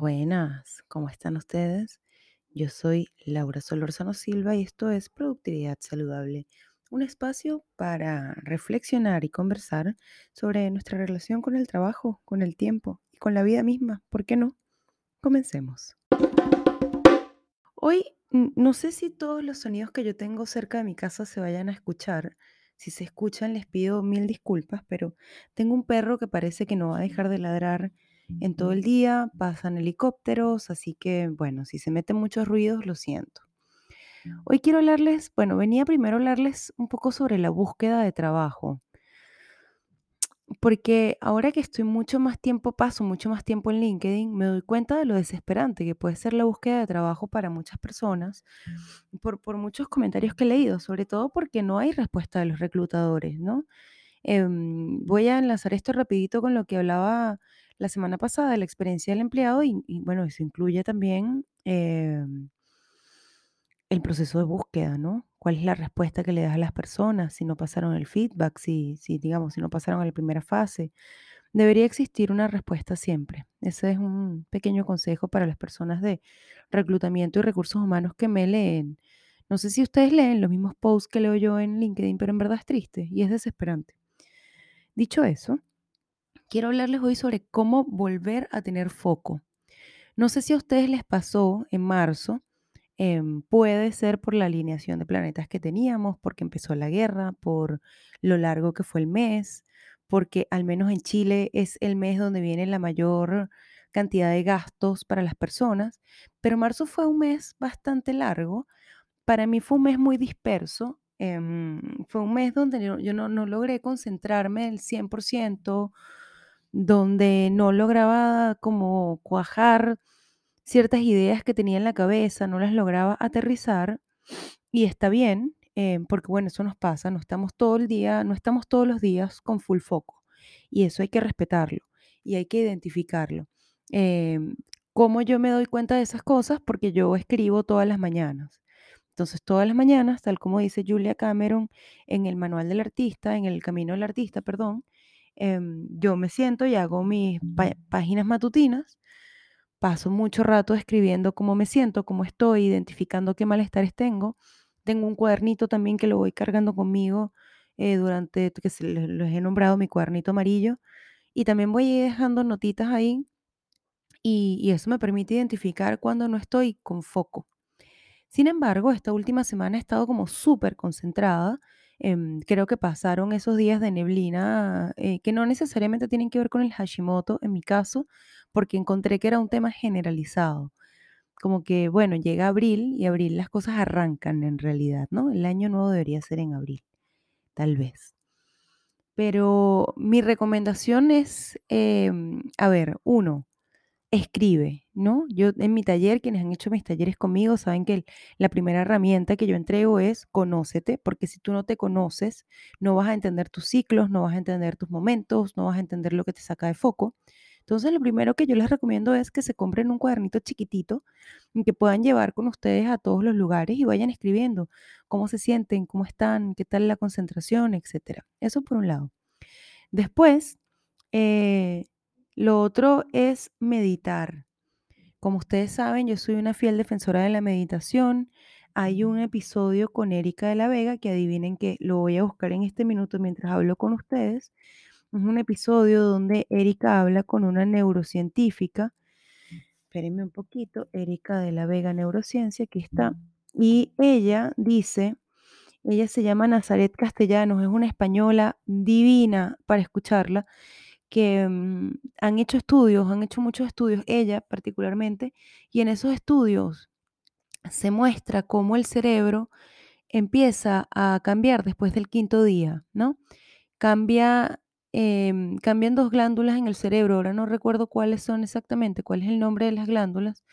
buenas, ¿cómo están ustedes? Yo soy Laura Solorzano Silva y esto es Productividad Saludable, un espacio para reflexionar y conversar sobre nuestra relación con el trabajo, con el tiempo y con la vida misma. ¿Por qué no? Comencemos. Hoy no sé si todos los sonidos que yo tengo cerca de mi casa se vayan a escuchar. Si se escuchan, les pido mil disculpas, pero tengo un perro que parece que no va a dejar de ladrar en todo el día, pasan helicópteros, así que bueno, si se meten muchos ruidos, lo siento. Hoy quiero hablarles, bueno, venía primero a hablarles un poco sobre la búsqueda de trabajo. Porque ahora que estoy mucho más tiempo, paso mucho más tiempo en LinkedIn, me doy cuenta de lo desesperante que puede ser la búsqueda de trabajo para muchas personas, por, por muchos comentarios que he leído, sobre todo porque no hay respuesta de los reclutadores, ¿no? Em, voy a enlazar esto rapidito con lo que hablaba la semana pasada la experiencia del empleado y, y, bueno, eso incluye también em, el proceso de búsqueda, ¿no? ¿Cuál es la respuesta que le das a las personas si no pasaron el feedback, si, si digamos, si no pasaron a la primera fase? Debería existir una respuesta siempre. Ese es un pequeño consejo para las personas de reclutamiento y recursos humanos que me leen. No sé si ustedes leen los mismos posts que leo yo en LinkedIn, pero en verdad es triste y es desesperante. Dicho eso, quiero hablarles hoy sobre cómo volver a tener foco. No sé si a ustedes les pasó en marzo, em, puede ser por la alineación de planetas que teníamos, porque empezó la guerra, por lo largo que fue el mes, porque al menos en Chile es el mes donde viene la mayor cantidad de gastos para las personas, pero marzo fue un mes bastante largo. Para mí fue un mes muy disperso. em, fue un mes donde yo no, no logré concentrarme el 100%, donde no lograba como cuajar ciertas ideas que tenía en la cabeza, no las lograba aterrizar y está bien, eh, porque bueno, eso nos pasa, no estamos todo el día, no estamos todos los días con full foco y eso hay que respetarlo y hay que identificarlo. Em, ¿Cómo yo me doy cuenta de esas cosas? Porque yo escribo todas las mañanas. Entonces, todas las mañanas, tal como dice Julia Cameron en el manual del artista, en el camino del artista, perdón, em, yo me siento y hago mis pá- páginas matutinas Paso mucho rato escribiendo cómo me siento, cómo estoy, identificando qué malestares tengo. Tengo un cuadernito también que lo voy cargando conmigo eh, durante, que se, lo- los he nombrado mi cuadernito amarillo. Y también voy dejando notitas ahí y, y eso me permite identificar cuando no estoy con foco. Sin embargo, esta última semana he estado como súper concentrada. Em, creo que pasaron esos días de neblina eh, que no necesariamente tienen que ver con el Hashimoto, en mi caso, porque encontré que era un tema generalizado. Como que, bueno, llega abril y abril las cosas arrancan en realidad, ¿no? El año nuevo debería ser en abril, tal vez. Pero mi recomendación es, em, a ver, uno, Escribe, ¿no? Yo en mi taller, quienes han hecho mis talleres conmigo saben que el- la primera herramienta que yo entrego es conócete, porque si tú no te conoces, no vas a entender tus ciclos, no vas a entender tus momentos, no vas a entender lo que te saca de foco. Entonces, lo primero que yo les recomiendo es que se compren un cuadernito chiquitito y que puedan llevar con ustedes a todos los lugares y vayan escribiendo cómo se sienten, cómo están, qué tal la concentración, etcétera. Eso por un lado. Después, eh, lo otro es meditar. Como ustedes saben, yo soy una fiel defensora de la meditación. Hay un episodio con Erika de la Vega que adivinen que lo voy a buscar en este minuto mientras hablo con ustedes. Es un episodio donde Erika habla con una neurocientífica. Espérenme un poquito. Erika de la Vega Neurociencia, aquí está. Y ella dice, ella se llama Nazaret Castellanos, es una española divina para escucharla que mm, han hecho estudios, han hecho muchos estudios, ella particularmente, y en esos estudios se muestra cómo el cerebro empieza a cambiar después del quinto día, ¿no? Cambia, em, cambian dos glándulas en el cerebro, ahora no recuerdo cuáles son exactamente, cuál es el nombre de las glándulas,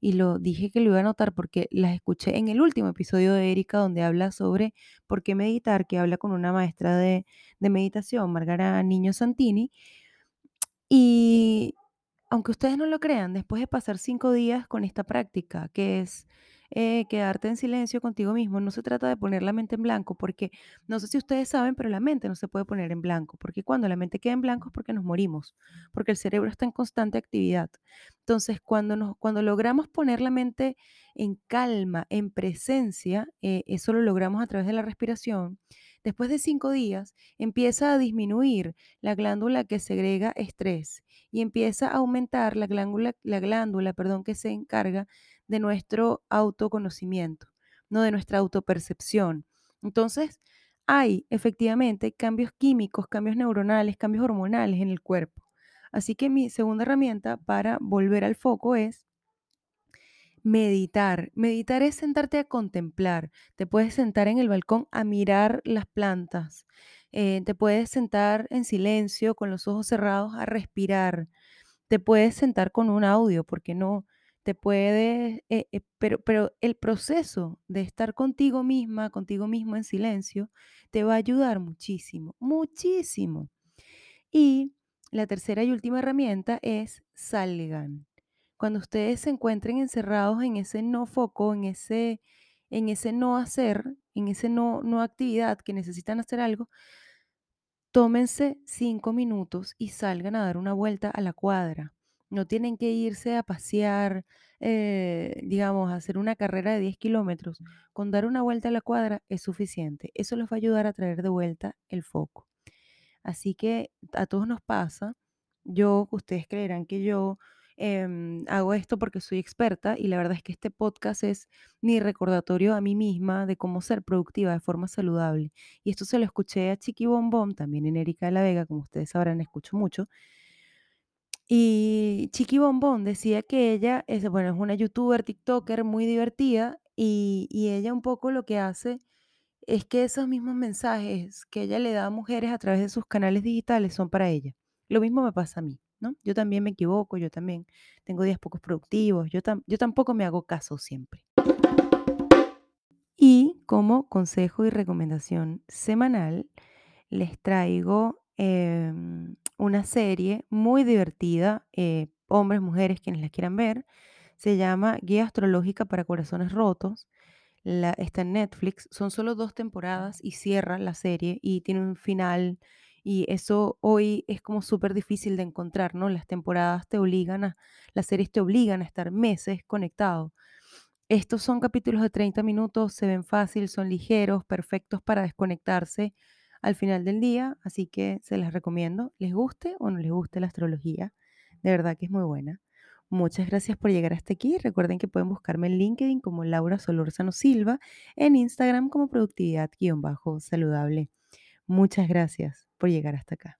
y lo dije que lo iba a anotar porque las escuché en el último episodio de Erika, donde habla sobre por qué meditar, que habla con una maestra de, de meditación, Margara Niño Santini, y aunque ustedes no lo crean, después de pasar 5 días con esta práctica, que es eh, quedarte en silencio contigo mismo. No se trata de poner la mente en blanco, porque no sé si ustedes saben, pero la mente no se puede poner en blanco, porque cuando la mente queda en blanco es porque nos morimos, porque el cerebro está en constante actividad. Entonces, cuando, nos, cuando logramos poner la mente en calma, en presencia, eh, eso lo logramos a través de la respiración. Después de cinco días, empieza a disminuir la glándula que segrega estrés y empieza a aumentar la glándula, la glándula perdón, que se encarga de nuestro autoconocimiento, no de nuestra autopercepción. Entonces, hay efectivamente cambios químicos, cambios neuronales, cambios hormonales en el cuerpo. Así que mi segunda herramienta para volver al foco es meditar. Meditar es sentarte a contemplar. Te puedes sentar en el balcón a mirar las plantas. Eh, te puedes sentar en silencio con los ojos cerrados a respirar. Te puedes sentar con un audio, porque no? Te puedes, eh, eh, pero, pero el proceso de estar contigo misma, contigo mismo en silencio, te va a ayudar muchísimo, muchísimo. Y la tercera y última herramienta es salgan. Cuando ustedes se encuentren encerrados en ese no foco, en ese, en ese no hacer, en ese no, no actividad que necesitan hacer algo, tómense cinco minutos y salgan a dar una vuelta a la cuadra. No tienen que irse a pasear, eh, digamos, a hacer una carrera de 10 kilómetros. Con dar una vuelta a la cuadra es suficiente. Eso les va a ayudar a traer de vuelta el foco. Así que a todos nos pasa. Yo, ustedes creerán que yo em, hago esto porque soy experta y la verdad es que este podcast es mi recordatorio a mí misma de cómo ser productiva de forma saludable. Y esto se lo escuché a Chiqui Bombón, también en Erika de la Vega, como ustedes sabrán, escucho mucho. Y Chiqui Bombón decía que ella es, bueno, es una youtuber, TikToker muy divertida y, y ella un poco lo que hace es que esos mismos mensajes que ella le da a mujeres a través de sus canales digitales son para ella. Lo mismo me pasa a mí, ¿no? Yo también me equivoco, yo también tengo días pocos productivos, yo, yo tampoco me hago caso siempre. Y como consejo y recomendación semanal, les traigo em, una serie muy divertida, eh, hombres, mujeres, quienes la quieran ver. Se llama Guía Astrológica para Corazones Rotos está en Netflix, son solo dos temporadas y cierra la serie y tiene un final y eso hoy es como súper difícil de encontrar, ¿no? Las temporadas te obligan a, las series te obligan a estar meses conectado. Estos son capítulos de 30 minutos, se ven fácil, son ligeros, perfectos para desconectarse al final del día, así que se les recomiendo, les guste o no les guste la astrología, de verdad que es muy buena. Muchas gracias por llegar hasta aquí. Recuerden que pueden buscarme en LinkedIn como Laura Solórzano Silva, en Instagram como productividad-saludable. Muchas gracias por llegar hasta acá.